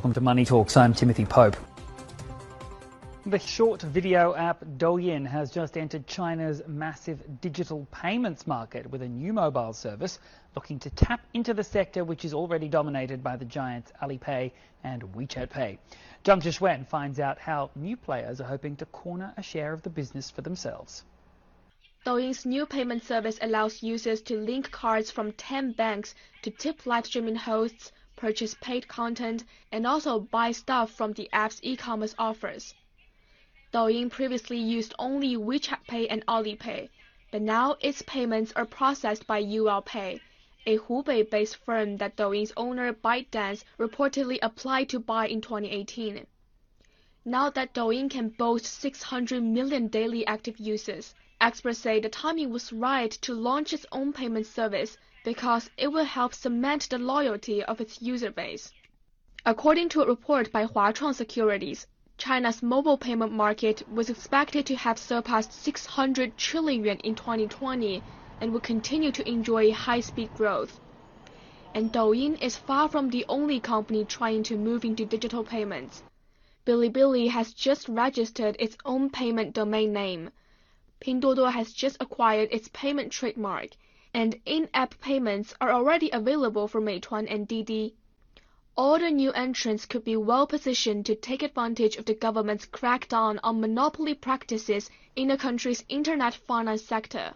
Welcome to Money Talks. I'm Timothy Pope. The short video app Douyin has just entered China's massive digital payments market with a new mobile service looking to tap into the sector which is already dominated by the giants Alipay and WeChat Pay. Zhang Shixuan finds out how new players are hoping to corner a share of the business for themselves. Douyin's new payment service allows users to link cards from 10 banks to tip live streaming hosts, purchase paid content, and also buy stuff from the app's e-commerce offers. Douyin previously used only WeChat Pay and Alipay, but now its payments are processed by ULPay, a Hubei-based firm that Douyin's owner ByteDance reportedly applied to buy in 2018. Now that Douyin can boast 600 million daily active users, experts say the timing was right to launch its own payment service because it will help cement the loyalty of its user base. According to a report by Huachuang Securities, China's mobile payment market was expected to have surpassed 600 trillion yuan in 2020 and will continue to enjoy high-speed growth. And Douyin is far from the only company trying to move into digital payments. Bilibili has just registered its own payment domain name. Pinduoduo has just acquired its payment trademark, and in-app payments are already available for Meituan and Didi all the new entrants could be well positioned to take advantage of the government's crackdown on monopoly practices in the country's internet finance sector.